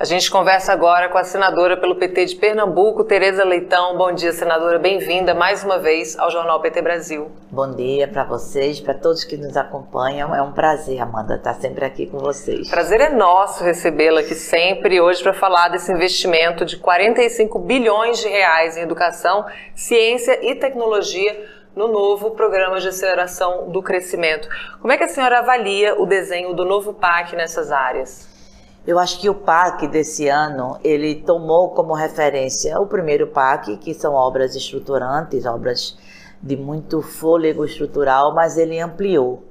A gente conversa agora com a senadora pelo PT de Pernambuco, Tereza Leitão. Bom dia, senadora. Bem-vinda mais uma vez ao Jornal PT Brasil. Bom dia para vocês, para todos que nos acompanham. É um prazer, Amanda, estar sempre aqui com vocês. Prazer é nosso recebê-la aqui sempre hoje para falar desse investimento de 45 bilhões de reais em educação, ciência e tecnologia no novo Programa de Aceleração do Crescimento. Como é que a senhora avalia o desenho do novo PAC nessas áreas? Eu acho que o PAC desse ano, ele tomou como referência o primeiro PAC, que são obras estruturantes, obras de muito fôlego estrutural, mas ele ampliou,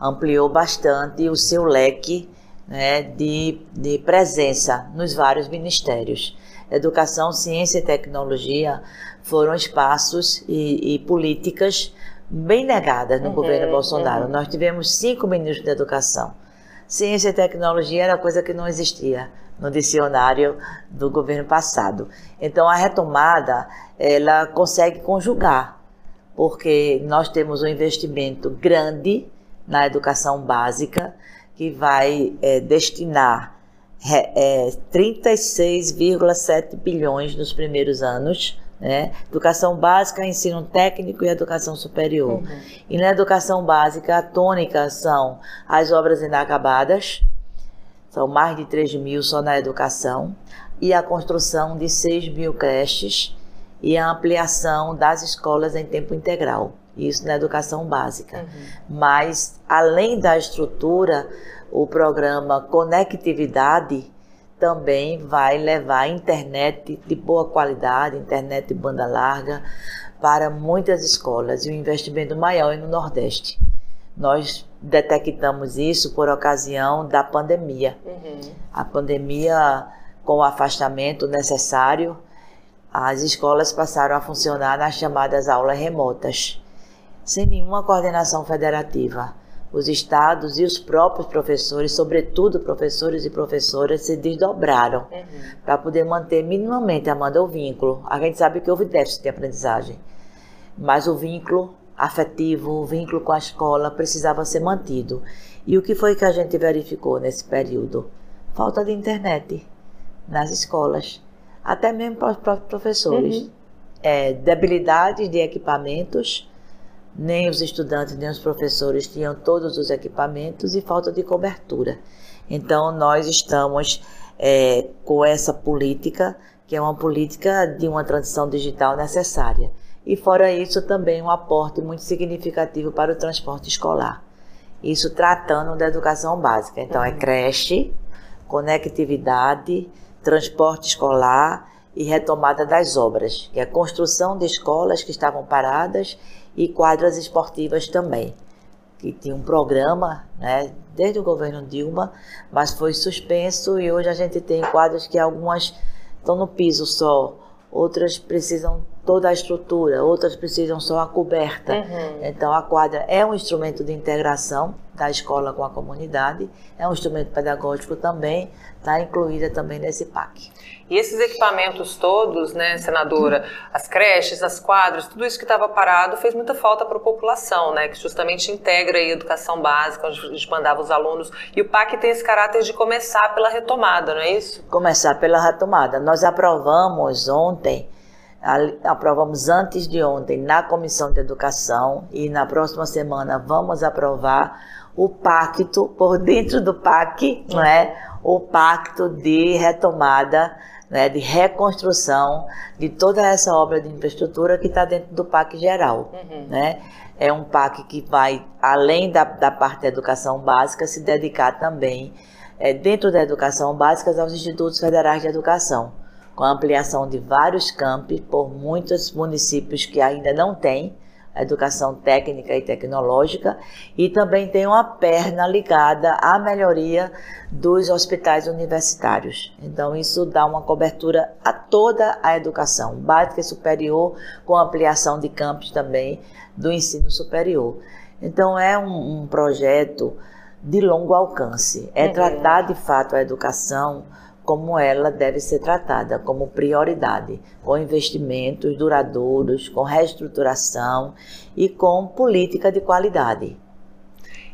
ampliou bastante o seu leque né, de, de presença nos vários ministérios. Educação, ciência e tecnologia foram espaços e, e políticas bem negadas no uhum, governo Bolsonaro. Uhum. Nós tivemos cinco ministros da educação ciência e tecnologia era coisa que não existia no dicionário do governo passado. Então a retomada ela consegue conjugar, porque nós temos um investimento grande na educação básica que vai é, destinar é, 36,7 bilhões nos primeiros anos né? Educação básica, ensino técnico e educação superior. Uhum. E na educação básica, a tônica são as obras inacabadas, são mais de 3 mil só na educação, e a construção de 6 mil creches e a ampliação das escolas em tempo integral. Isso na educação básica. Uhum. Mas, além da estrutura, o programa Conectividade também vai levar internet de boa qualidade, internet de banda larga, para muitas escolas e o investimento maior é no Nordeste. Nós detectamos isso por ocasião da pandemia. Uhum. A pandemia, com o afastamento necessário, as escolas passaram a funcionar nas chamadas aulas remotas, sem nenhuma coordenação federativa os estados e os próprios professores, sobretudo professores e professoras, se desdobraram uhum. para poder manter minimamente, Amanda, o vínculo. A gente sabe que houve déficit de aprendizagem, mas o vínculo afetivo, o vínculo com a escola precisava ser mantido. E o que foi que a gente verificou nesse período? Falta de internet nas escolas, até mesmo para os próprios professores. Uhum. É, debilidade de equipamentos, nem os estudantes nem os professores tinham todos os equipamentos e falta de cobertura. Então, nós estamos é, com essa política, que é uma política de uma transição digital necessária. E, fora isso, também um aporte muito significativo para o transporte escolar. Isso tratando da educação básica. Então, é creche, conectividade, transporte escolar e retomada das obras, que é a construção de escolas que estavam paradas e quadras esportivas também, que tinha um programa, né, desde o governo Dilma, mas foi suspenso e hoje a gente tem quadras que algumas estão no piso só, outras precisam toda a estrutura, outras precisam só a coberta. Uhum. Então a quadra é um instrumento de integração da escola com a comunidade, é um instrumento pedagógico também, está incluída também nesse PAC. E esses equipamentos todos, né, senadora, as creches, as quadras, tudo isso que estava parado fez muita falta para a população, né, que justamente integra a educação básica, onde a gente mandava os alunos. E o PAC tem esse caráter de começar pela retomada, não é isso? Começar pela retomada. Nós aprovamos ontem aprovamos antes de ontem na Comissão de Educação e na próxima semana vamos aprovar o pacto, por dentro do PAC, não é? o pacto de retomada, né, de reconstrução de toda essa obra de infraestrutura que está dentro do PAC geral. Uhum. Né? É um PAC que vai, além da, da parte da educação básica, se dedicar também, é, dentro da educação básica, aos institutos federais de educação, com a ampliação de vários campi por muitos municípios que ainda não têm, educação técnica e tecnológica, e também tem uma perna ligada à melhoria dos hospitais universitários. Então, isso dá uma cobertura a toda a educação, básica e superior, com ampliação de campos também do ensino superior. Então, é um, um projeto de longo alcance, é uhum. tratar de fato a educação como ela deve ser tratada, como prioridade, com investimentos duradouros, com reestruturação e com política de qualidade.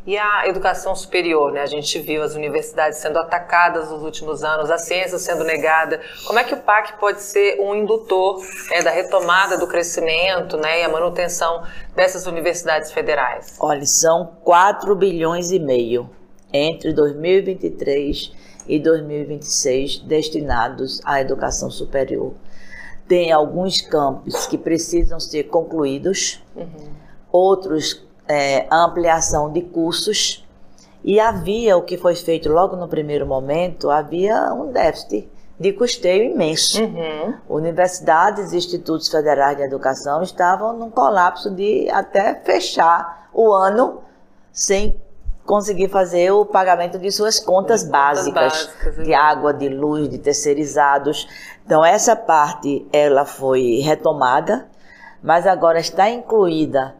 E a educação superior, né? A gente viu as universidades sendo atacadas nos últimos anos, a ciência sendo negada. Como é que o PAC pode ser um indutor né, da retomada do crescimento né, e a manutenção dessas universidades federais? Olha, são 4 bilhões e meio entre 2023 e 2026 destinados à educação superior. Tem alguns campos que precisam ser concluídos, uhum. outros é, ampliação de cursos e havia o que foi feito logo no primeiro momento, havia um déficit de custeio imenso. Uhum. Universidades e institutos federais de educação estavam num colapso de até fechar o ano sem conseguir fazer o pagamento de suas contas básicas, básicas de água, de luz, de terceirizados. Então essa parte ela foi retomada, mas agora está incluída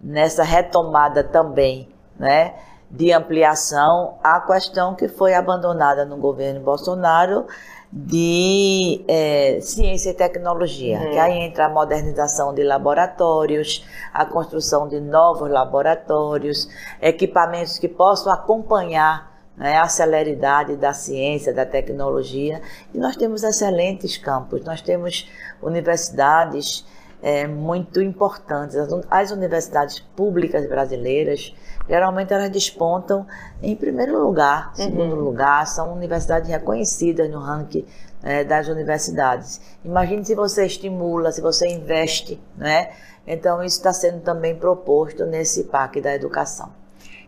nessa retomada também, né, de ampliação, a questão que foi abandonada no governo Bolsonaro de é, ciência e tecnologia, uhum. que aí entra a modernização de laboratórios, a construção de novos laboratórios, equipamentos que possam acompanhar né, a celeridade da ciência, da tecnologia. E nós temos excelentes campos, nós temos universidades é, muito importantes. As, universidades públicas brasileiras, geralmente elas despontam em primeiro lugar, uhum. segundo lugar, são universidades reconhecidas no ranking é, das universidades. Imagine se você estimula, se você investe, né? Então isso está sendo também proposto nesse PAC da educação.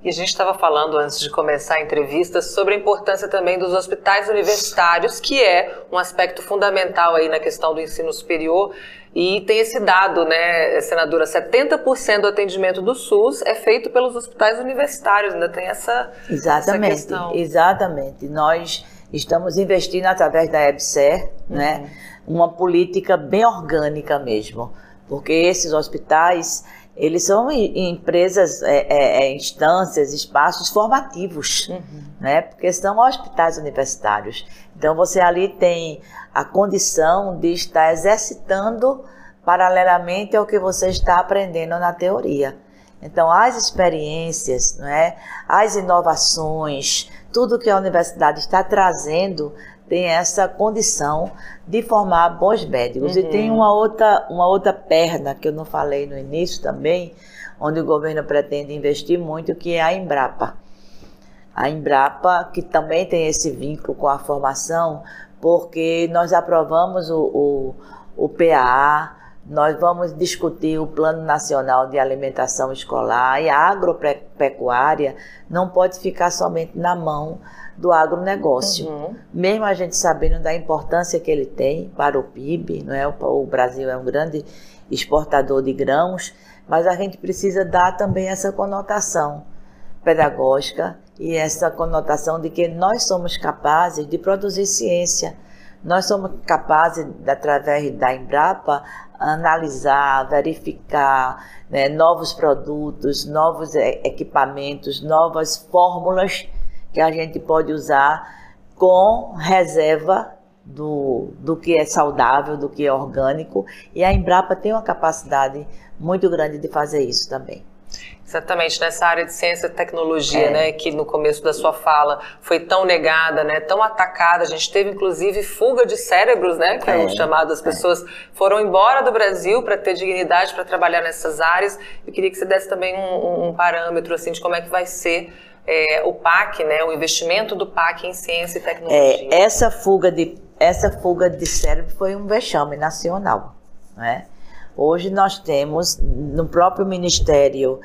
E a gente estava falando antes de começar a entrevista sobre a importância também dos hospitais universitários, que é um aspecto fundamental aí na questão do ensino superior. E tem esse dado, né, senadora, 70% do atendimento do SUS é feito pelos hospitais universitários, ainda tem essa, exatamente, essa questão. Exatamente. Nós estamos investindo através da EBSER, uhum. né, uma política bem orgânica mesmo, porque esses hospitais eles são empresas, é, é, é, instâncias, espaços formativos, uhum. né? Porque são hospitais universitários. Então você ali tem a condição de estar exercitando paralelamente ao que você está aprendendo na teoria. Então as experiências, né? As inovações, tudo que a universidade está trazendo tem essa condição de formar bons médicos. Uhum. E tem uma outra, uma outra perna que eu não falei no início também, onde o governo pretende investir muito, que é a Embrapa. A Embrapa, que também tem esse vínculo com a formação, porque nós aprovamos o, o, o PAA, nós vamos discutir o Plano Nacional de Alimentação Escolar e a agropecuária não pode ficar somente na mão do agronegócio. Uhum. Mesmo a gente sabendo da importância que ele tem para o PIB, não é? o Brasil é um grande exportador de grãos, mas a gente precisa dar também essa conotação pedagógica e essa conotação de que nós somos capazes de produzir ciência. Nós somos capazes, através da Embrapa, analisar, verificar né, novos produtos, novos equipamentos, novas fórmulas que a gente pode usar com reserva do, do que é saudável, do que é orgânico, e a Embrapa tem uma capacidade muito grande de fazer isso também. Exatamente, nessa área de ciência e tecnologia, é. né, que no começo da sua fala foi tão negada, né, tão atacada, a gente teve inclusive fuga de cérebros, né, que é, é chamado, as é. pessoas foram embora do Brasil para ter dignidade para trabalhar nessas áreas. Eu queria que você desse também um, um parâmetro assim de como é que vai ser é, o PAC, né, o investimento do PAC em ciência e tecnologia. É, essa fuga de essa fuga de cérebro foi um vexame nacional, né? Hoje nós temos no próprio Ministério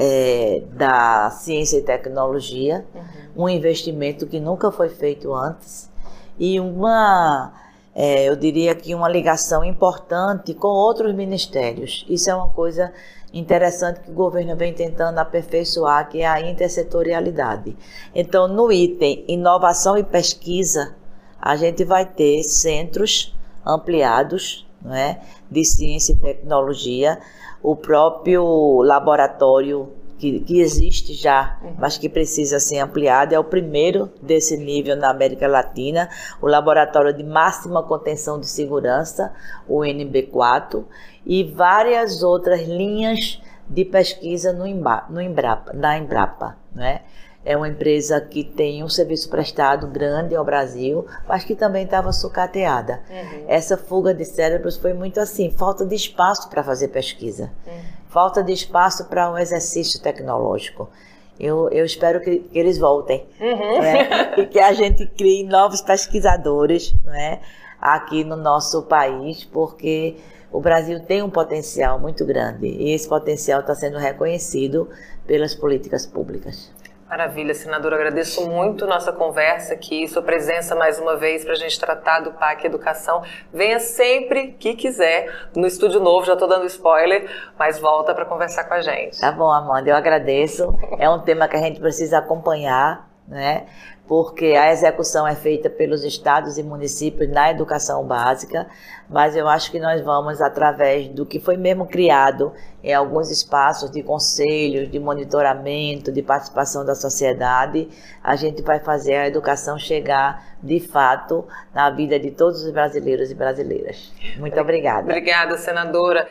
é, da Ciência e Tecnologia uhum. um investimento que nunca foi feito antes e uma é, eu diria que uma ligação importante com outros ministérios. Isso é uma coisa interessante que o governo vem tentando aperfeiçoar, que é a intersetorialidade. Então, no item inovação e pesquisa, a gente vai ter centros ampliados não é, de ciência e tecnologia, o próprio laboratório que, que, existe já, uhum. mas que precisa ser ampliado, é o primeiro desse nível na América Latina, o Laboratório de Máxima Contenção de Segurança, o NB4, e várias outras linhas de pesquisa no, Emba, no Embrapa, na Embrapa. né? É uma empresa que tem um serviço prestado grande ao Brasil, mas que também estava sucateada. Uhum. Essa fuga de cérebros foi muito assim, falta de espaço para fazer pesquisa, uhum. falta de espaço para um exercício tecnológico. Eu, eu espero que, que eles voltem uhum. né? e que a gente crie novos pesquisadores né? aqui no nosso país, porque o Brasil tem um potencial muito grande e esse potencial está sendo reconhecido pelas políticas públicas. Maravilha, senadora. Agradeço muito nossa conversa aqui, sua presença mais uma vez para a gente tratar do PAC Educação. Venha sempre que quiser no Estúdio Novo, já estou dando spoiler, mas volta para conversar com a gente. Tá bom, Amanda, eu agradeço. É um tema que a gente precisa acompanhar, né? porque a execução é feita pelos estados e municípios na educação básica, mas eu acho que nós vamos, através do que foi mesmo criado em alguns espaços de conselhos, de monitoramento, de participação da sociedade, a gente vai fazer a educação chegar de fato na vida de todos os brasileiros e brasileiras. Muito obrigada. Obrigada, senadora.